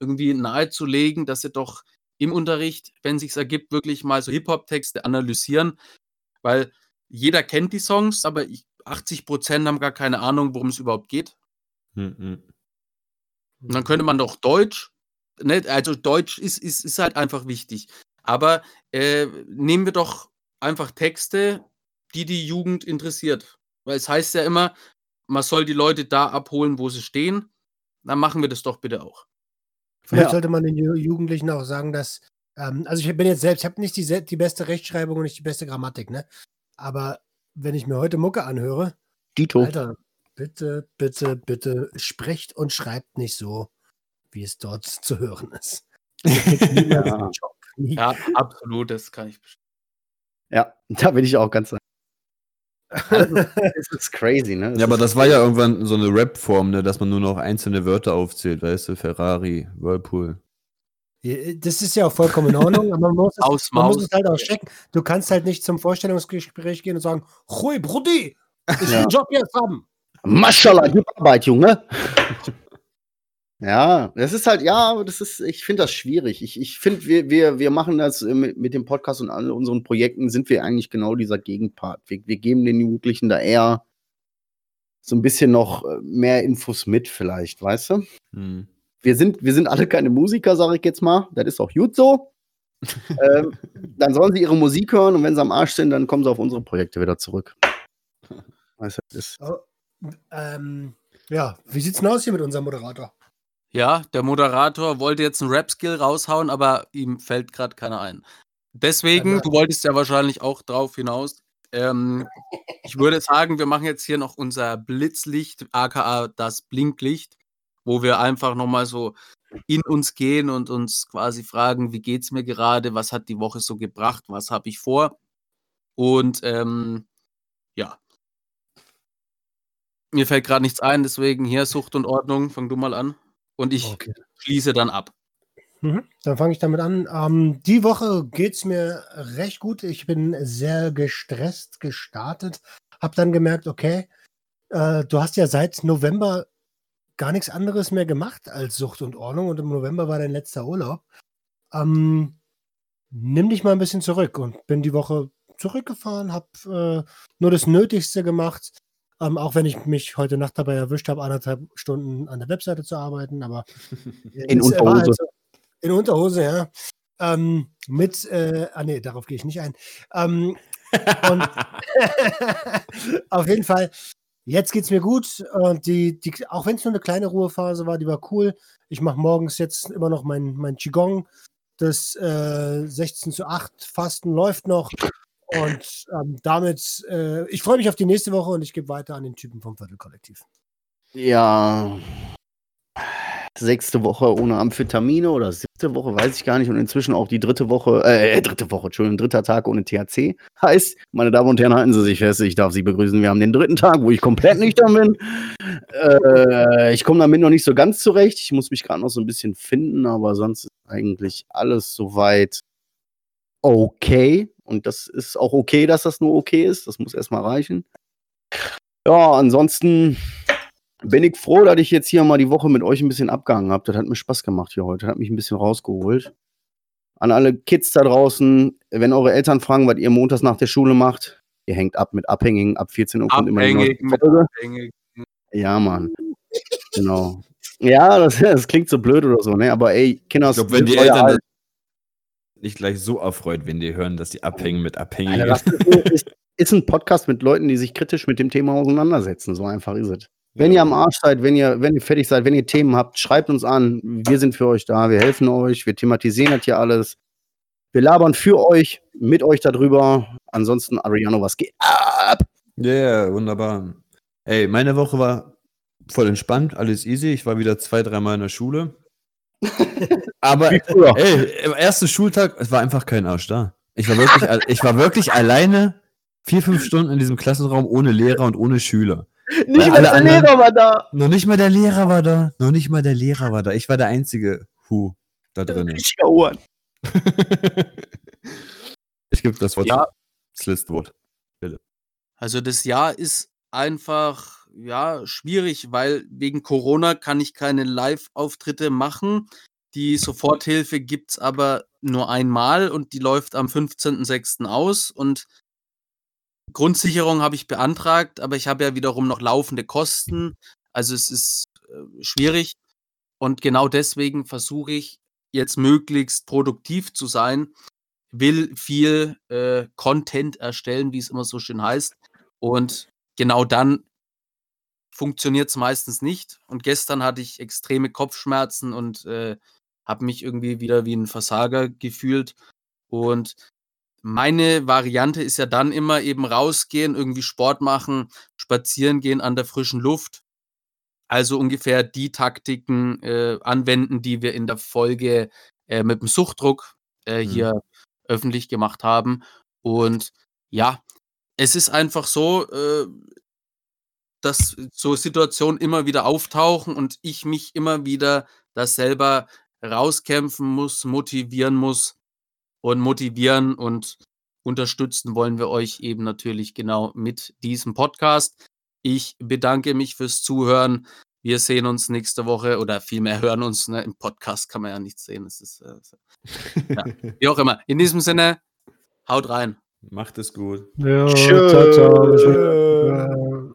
irgendwie nahezulegen, dass sie doch im Unterricht, wenn sich's ergibt, wirklich mal so Hip-Hop-Texte analysieren, weil jeder kennt die Songs, aber ich, 80 Prozent haben gar keine Ahnung, worum es überhaupt geht. Mhm. Und dann könnte man doch Deutsch, ne, also Deutsch ist, ist, ist halt einfach wichtig. Aber äh, nehmen wir doch einfach Texte, die die Jugend interessiert. Weil es heißt ja immer, man soll die Leute da abholen, wo sie stehen. Dann machen wir das doch bitte auch. Vielleicht Ja. sollte man den Ju- Jugendlichen auch sagen, dass, ähm, also ich bin jetzt selbst, ich habe nicht die, die beste Rechtschreibung und nicht die beste Grammatik, ne? Aber wenn ich mir heute Mucke anhöre, Dito. Alter, bitte, bitte, bitte sprecht und schreibt nicht so, wie es dort zu hören ist. Ja. Ja, absolut, das kann ich bestätigen. Ja, da bin ich auch ganz. Das ist crazy, ne? Ja, aber das war ja irgendwann so eine Rap-Form, ne, dass man nur noch einzelne Wörter aufzählt, weißt du, Ferrari, Whirlpool. Das ist ja auch vollkommen in Ordnung, aber man muss, es, Aus, man muss es halt auch checken. Du kannst halt nicht zum Vorstellungsgespräch gehen und sagen, Hui, Brudi, ich will Ja. einen Job jetzt haben. Maschallah, gib Arbeit, Junge. Ja, das ist halt, ja, aber das ist, ich finde das schwierig. Ich, ich finde, wir, wir, wir machen das äh, mit, mit dem Podcast und all unseren Projekten, sind wir eigentlich genau dieser Gegenpart. Wir, wir geben den Jugendlichen da eher so ein bisschen noch äh, mehr Infos mit, vielleicht, weißt du? Hm. Wir sind, wir sind alle keine Musiker, sage ich jetzt mal. Das ist auch gut so. ähm, dann sollen sie ihre Musik hören und wenn sie am Arsch sind, dann kommen sie auf unsere Projekte wieder zurück. Weißt du, das ist, Oh, ähm, ja, wie sieht's denn aus hier mit unserem Moderator? Ja, der Moderator wollte jetzt einen Rap-Skill raushauen, aber ihm fällt gerade keiner ein. Deswegen, Ja, du wolltest ja wahrscheinlich auch drauf hinaus. Ähm, ich würde sagen, wir machen jetzt hier noch unser Blitzlicht, aka das Blinklicht, wo wir einfach nochmal so in uns gehen und uns quasi fragen, wie geht's mir gerade, was hat die Woche so gebracht, was habe ich vor. Und ähm, ja. Mir fällt gerade nichts ein, deswegen hier Sucht und Ordnung, fang du mal an. Und ich Okay. schließe dann ab. Mhm. Dann fange ich damit an. Ähm, die Woche geht es mir recht gut. Ich bin sehr gestresst gestartet. Hab dann gemerkt, okay, äh, du hast ja seit November gar nichts anderes mehr gemacht als Sucht und Ordnung und im November war dein letzter Urlaub. Ähm, nimm dich mal ein bisschen zurück und bin die Woche zurückgefahren, habe äh, nur das Nötigste gemacht, ähm, auch wenn ich mich heute Nacht dabei erwischt habe, anderthalb Stunden an der Webseite zu arbeiten, aber In es war halt Unterhose. so- in Unterhose, ja. Ähm, mit, äh, ah nee, darauf gehe ich nicht ein. Ähm, und auf jeden Fall, jetzt geht es mir gut. Und die, die, auch wenn es nur eine kleine Ruhephase war, die war cool. Ich mache morgens jetzt immer noch mein, mein Qigong. Das äh, 16 zu 8 Fasten läuft noch. Und ähm, damit, äh, ich freue mich auf die nächste Woche und ich gebe weiter an den Typen vom Viertelkollektiv. Ja. Sechste Woche ohne Amphetamine oder siebte Woche, weiß ich gar nicht. Und inzwischen auch die dritte Woche, äh, dritte Woche, Entschuldigung, dritter Tag ohne THC. Heißt, meine Damen und Herren, halten Sie sich fest, ich darf Sie begrüßen. Wir haben den dritten Tag, wo ich komplett nüchtern bin. Äh, ich komme damit noch nicht so ganz zurecht. Ich muss mich gerade noch so ein bisschen finden, aber sonst ist eigentlich alles soweit okay. Und das ist auch okay, dass das nur okay ist. Das muss erstmal reichen. Ja, ansonsten bin ich froh, dass ich jetzt hier mal die Woche mit euch ein bisschen abgehangen habe. Das hat mir Spaß gemacht hier heute. Das hat mich ein bisschen rausgeholt. An alle Kids da draußen, wenn eure Eltern fragen, was ihr montags nach der Schule macht, ihr hängt ab mit Abhängigen. Ab 14 Uhr kommt immer die Folge. Ja, Mann. Genau. Ja, das, das klingt so blöd oder so, ne? Aber ey, Kinder, Ich glaube, wenn die Eltern nicht gleich so erfreut, wenn die hören, dass die abhängen mit Abhängigen. das ist, ist, ein Podcast mit Leuten, die sich kritisch mit dem Thema auseinandersetzen. So einfach ist es. Wenn ihr am Arsch seid, wenn ihr, wenn ihr fertig seid, wenn ihr Themen habt, schreibt uns an. Wir sind für euch da, wir helfen euch, wir thematisieren das hier alles. Wir labern für euch, mit euch darüber. Ansonsten, Ariano, was geht ab? Ja, yeah, wunderbar. Ey, meine Woche war voll entspannt, alles easy. Ich war wieder zwei, dreimal in der Schule. Aber ey, im ersten Schultag, es war einfach kein Arsch da. Ich war wirklich, ich war wirklich alleine vier, fünf Stunden in diesem Klassenraum ohne Lehrer und ohne Schüler. Nicht Weil mal der anderen- Lehrer war da. Noch nicht mal der Lehrer war da. Noch nicht mal der Lehrer war da. Ich war der einzige Hu da drin. Richtiger Ohren. ich gebe das Wort. Ja. Das letzte Wort. Also das Jahr ist einfach ja schwierig, weil wegen Corona kann ich keine Live-Auftritte machen. Die Soforthilfe gibt's aber nur einmal und die läuft am 15.06. aus und Grundsicherung habe ich beantragt, aber ich habe ja wiederum noch laufende Kosten. Also es ist äh, schwierig und genau deswegen versuche ich jetzt möglichst produktiv zu sein, will viel äh, Content erstellen, wie es immer so schön heißt. Und genau dann funktioniert es meistens nicht. Und gestern hatte ich extreme Kopfschmerzen und äh, habe mich irgendwie wieder wie ein Versager gefühlt. Und meine Variante ist ja dann immer eben rausgehen, irgendwie Sport machen, spazieren gehen an der frischen Luft. Also ungefähr die Taktiken äh, anwenden, die wir in der Folge äh, mit dem Suchtdruck äh, Mhm. hier öffentlich gemacht haben. Und ja, es ist einfach so, äh, dass so Situationen immer wieder auftauchen und ich mich immer wieder da selber rauskämpfen muss, motivieren muss. Und motivieren und unterstützen wollen wir euch eben natürlich genau mit diesem Podcast. Ich bedanke mich fürs Zuhören. Wir sehen uns nächste Woche oder vielmehr hören uns. Ne? Im Podcast kann man ja nichts sehen. Das ist, äh, ja. Wie auch immer. In diesem Sinne, haut rein. Macht es gut. Ja, ciao, ciao.